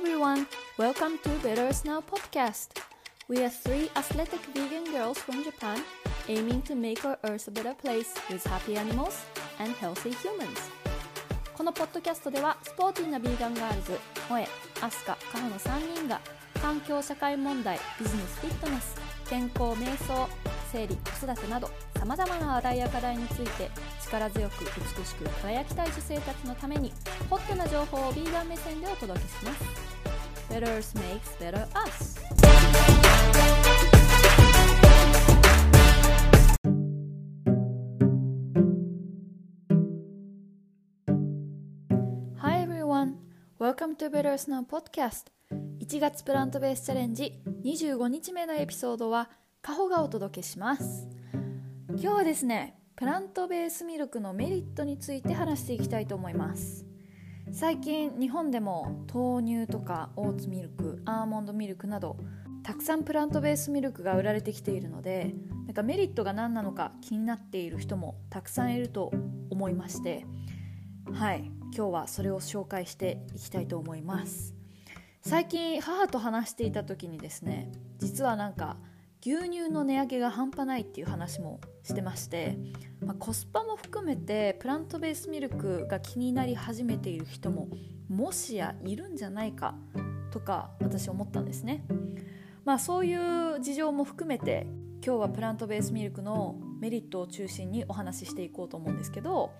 everyone, welcome to Better Snow podcast. We are three athletic vegan girls from Japan aiming to make our earth a better place with happy animals and healthy humans. このポッドキャストではスポーティーなビーガンガールズ、萌え、アスカ、カホの3人が環境社会問題、ビジネスフィットネス、健康瞑想、生理、子育てなどさまざまな話題や課題について力強く美しく輝きたい女性たちのためにホットな情報をビーガン目線でお届けします Better Earth makes better us. Hi everyone! Welcome to Better Earth Now podcast. 1月プラントベースチャレンジ25日目のエピソードはカホがお届けします。今日はですねプラントベースミルクのメリットについて話していきたいと思います。最近日本でも豆乳とかオーツミルクアーモンドミルクなどたくさんプラントベースミルクが売られてきているのでなんかメリットが何なのか気になっている人もたくさんいると思いましてはい今日はそれを紹介していきたいと思います。最近母と話していた時にですね実はなんか牛乳の値上げが半端ないっていう話もしてまして、まあ、コスパも含めてプラントベースミルクが気になり始めている人ももしやいるんじゃないかとか私思ったんですね。まあそういう事情も含めて今日はプラントベースミルクのメリットを中心にお話ししていこうと思うんですけど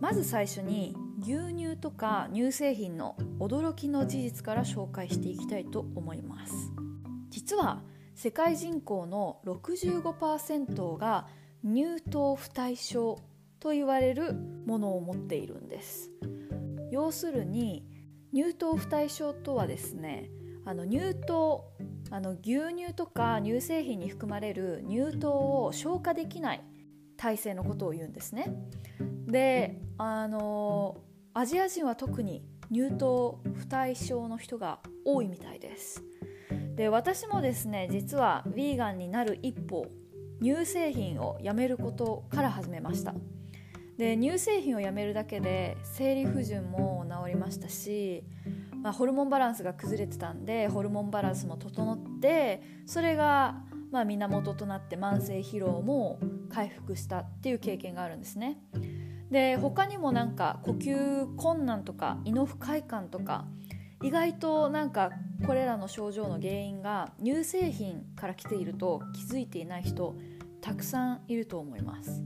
まず最初に牛乳とか乳製品の驚きの事実から紹介していきたいと思います実は世界人口の65%が乳糖不対症と言われるものを持っているんです。要するに乳糖不対症とはですねあの乳糖あの牛乳とか乳製品に含まれる乳糖を消化できない体制のことを言うんですね。であのアジア人は特に乳糖不対症の人が多いみたいです。で私もですね実はヴィーガンになる一歩乳製品をやめることから始めました。で乳製品をやめるだけで生理不順も治りましたし、まあ、ホルモンバランスが崩れてたんでホルモンバランスも整ってそれがまあ源となって慢性疲労も回復したっていう経験があるんですね。で他にもなんか呼吸困難とか胃の不快感とか意外となんかこれらの症状の原因が乳製品から来ていると気づいていない人たくさんいると思います、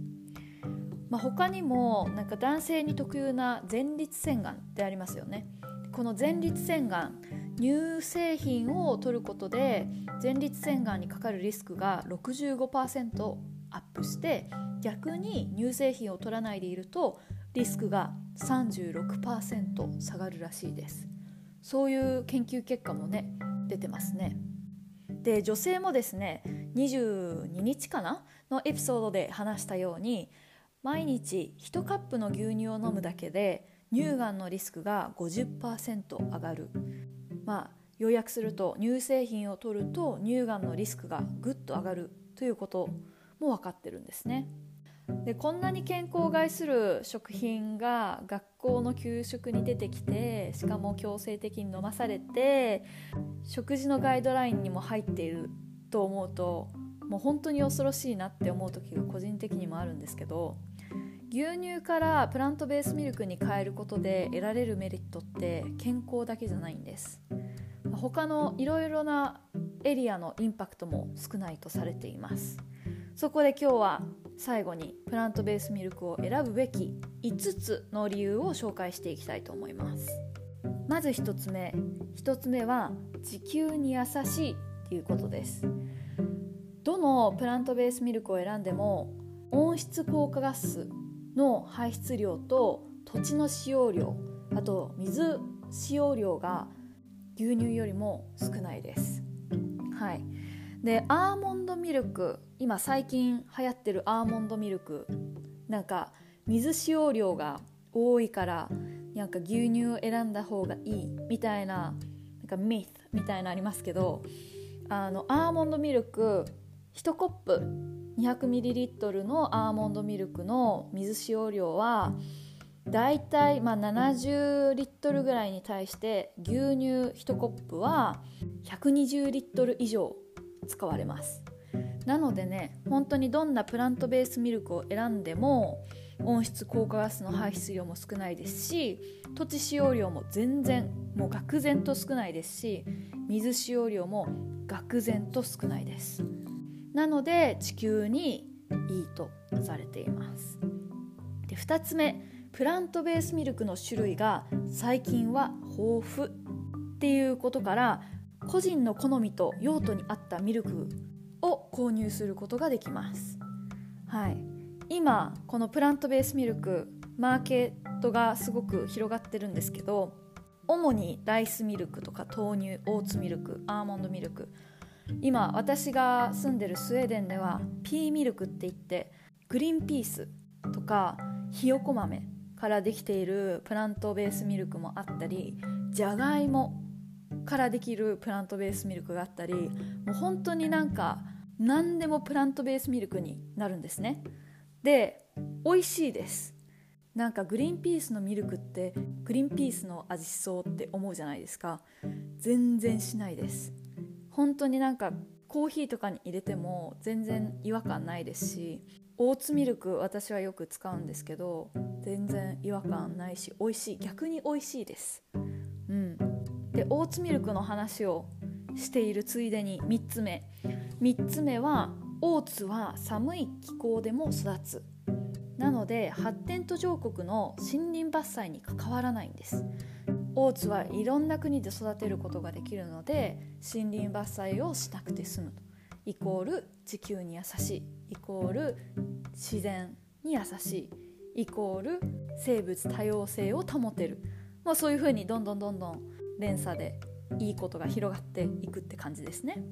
まあ、他にもなんか男性に特有な前立腺がんってありますよね。この前立腺がん乳製品を取ることで前立腺がんにかかるリスクが65%アップして逆に乳製品を取らないでいるとリスクが36%下がるらしいです。そういう研究結果もね出てますねで女性もですね22日かなのエピソードで話したように毎日1カップの牛乳を飲むだけで乳がんのリスクが50%上がるまあ要約すると乳製品を取ると乳がんのリスクがぐっと上がるということも分かってるんですね。でこんなに健康を害する食品が学校の給食に出てきてしかも強制的に飲まされて食事のガイドラインにも入っていると思うともう本当に恐ろしいなって思う時が個人的にもあるんですけど牛乳からプラントベースミルクに変えることで得られるメリットって健康だけじゃないんです。他のいろいろなエリアのインパクトも少ないとされています。そこで今日は最後にプラントベースミルクを選ぶべき5つの理由を紹介していきたいと思います。まず1つ目。1つ目は地球に優しいっていうことです。どのプラントベースミルクを選んでも温室効果ガスの排出量と土地の使用量あと水使用量が牛乳よりも少ないです。はい。でアーモンドミルク今最近流行ってるアーモンドミルクなんか水使用量が多いからなんか牛乳を選んだ方がいいみたいななんかミスみたいなありますけどあのアーモンドミルク1コップ 200ml のアーモンドミルクの水使用量はだいたいまあ70リットルぐらいに対して牛乳1コップは120リットル以上使われます。なのでね本当にどんなプラントベースミルクを選んでも温室効果ガスの排出量も少ないですし土地使用量も全然もう愕然と少ないですし水使用量も愕然と少ないです。なので地球にいいとされています。で2つ目プラントベースミルクの種類が最近は豊富っていうことから個人の好みと用途に合ったミルクを購入することができます。はい、今このプラントベースミルクマーケットがすごく広がってるんですけど主にライスミルクとか豆乳オーツミルクアーモンドミルク今私が住んでるスウェーデンではピーミルクって言ってグリーンピースとかひよこ豆からできているプラントベースミルクもあったりじゃがいもからできるプラントベースミルクがあったりもう本当になんか何でもプラントベースミルクになるんですね。で美味しいです。なんかグリーンピースのミルクってグリーンピースの味しそうって思うじゃないですか。全然しないです。本当になんかコーヒーとかに入れても全然違和感ないですしオーツミルク私はよく使うんですけど全然違和感ないし美味しい。逆に美味しいです。でオーツミルクの話をしているついでに3つ目。3つ目はオーツは寒い気候でも育つ。なので発展途上国の森林伐採に関わらないんです。オーツはいろんな国で育てることができるので森林伐採をしなくて済むイコール地球に優しい。イコール自然に優しい。イコール生物多様性を保てる、まあ、そういうふうにどんどんどんどん連鎖でいいことが広がっていくって感じですね。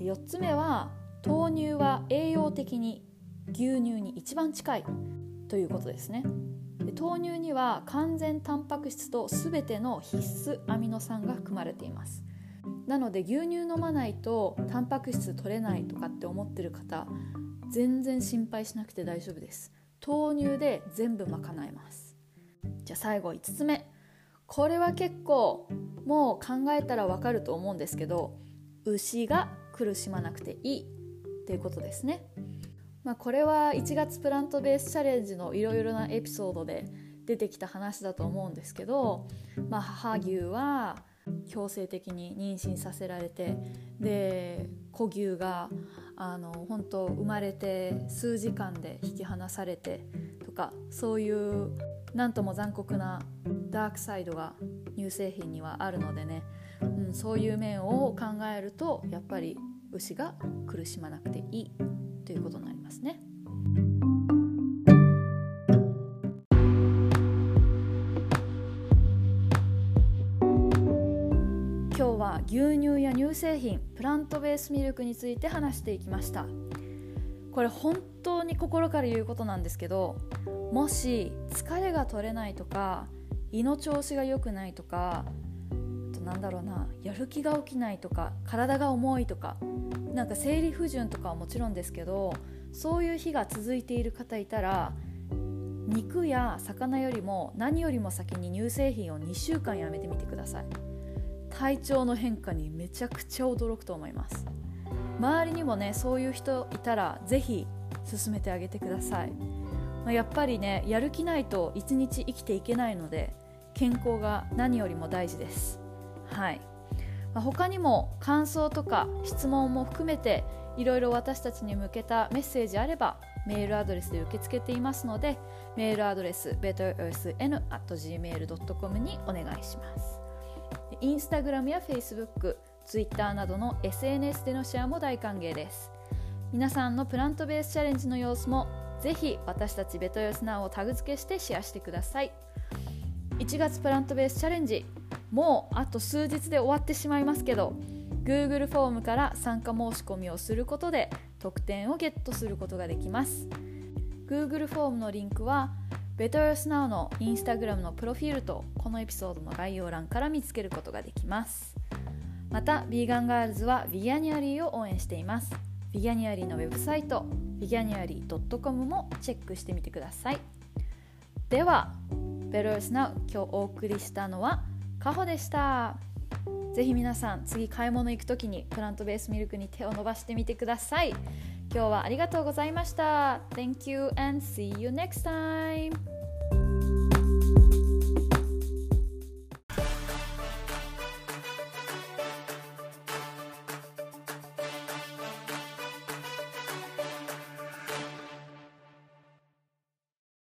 4つ目は豆乳は栄養的に牛乳に一番近いということですね。豆乳には完全タンパク質と全ての必須アミノ酸が含まれています。なので牛乳飲まないとタンパク質取れないとかって思ってる方全然心配しなくて大丈夫です。豆乳で全部賄えます。じゃあ最後5つ目。これは結構もう考えたらわかると思うんですけど牛が苦しまなくていい。っていうことですね。まあ、これは1月プラントベースチャレンジのいろいろなエピソードで出てきた話だと思うんですけど、まあ、母牛は強制的に妊娠させられてで子牛があの本当生まれて数時間で引き離されてとかそういう何とも残酷なダークサイドが乳製品にはあるのでね、うん、そういう面を考えるとやっぱり牛が苦しまなくていいということになりますね。今日は牛乳や乳製品プラントベースミルクについて話していきましたこれ本当に心から言うことなんですけどもし疲れが取れないとか胃の調子が良くないとかとなんだろうなやる気が起きないとか体が重いとかなんか生理不順とかはもちろんですけどそういう日が続いている方いたら肉や魚よりも何よりも先に乳製品を2週間やめてみてください。体調の変化にめちゃくちゃ驚くと思います。周りにもねそういう人いたら是非進めてあげてください、まあ、やっぱりねやる気ないと一日生きていけないので健康が何よりも大事です。はい、まあ、他にも感想とか質問も含めていろいろ私たちに向けたメッセージあればメールアドレスで受け付けていますのでメールアドレス betterosn.gmail.com にお願いします。インスタグラムやフェイスブック、ツイッターなどの SNS でのシェアも大歓迎です。皆さんのプラントベースチャレンジの様子もぜひ私たち BetterSnow をタグ付けしてシェアしてください。1月プラントベースチャレンジもうあと数日で終わってしまいますけど Google フォームから参加申し込みをすることで特典をゲットすることができます。Google フォームのリンクは BetterSnow の Instagram のプロフィールとこのエピソードの概要欄から見つけることができます。またビーガンガールズは Veganuary を応援しています。ビギャニアリーのウェブサイトビギャニアリー .com もチェックしてみてください。では Better is Now 今日お送りしたのはカホでした。ぜひ皆さん次買い物行く時にプラントベースミルクに手を伸ばしてみてください。今日はありがとうございました。Thank you and see you next time.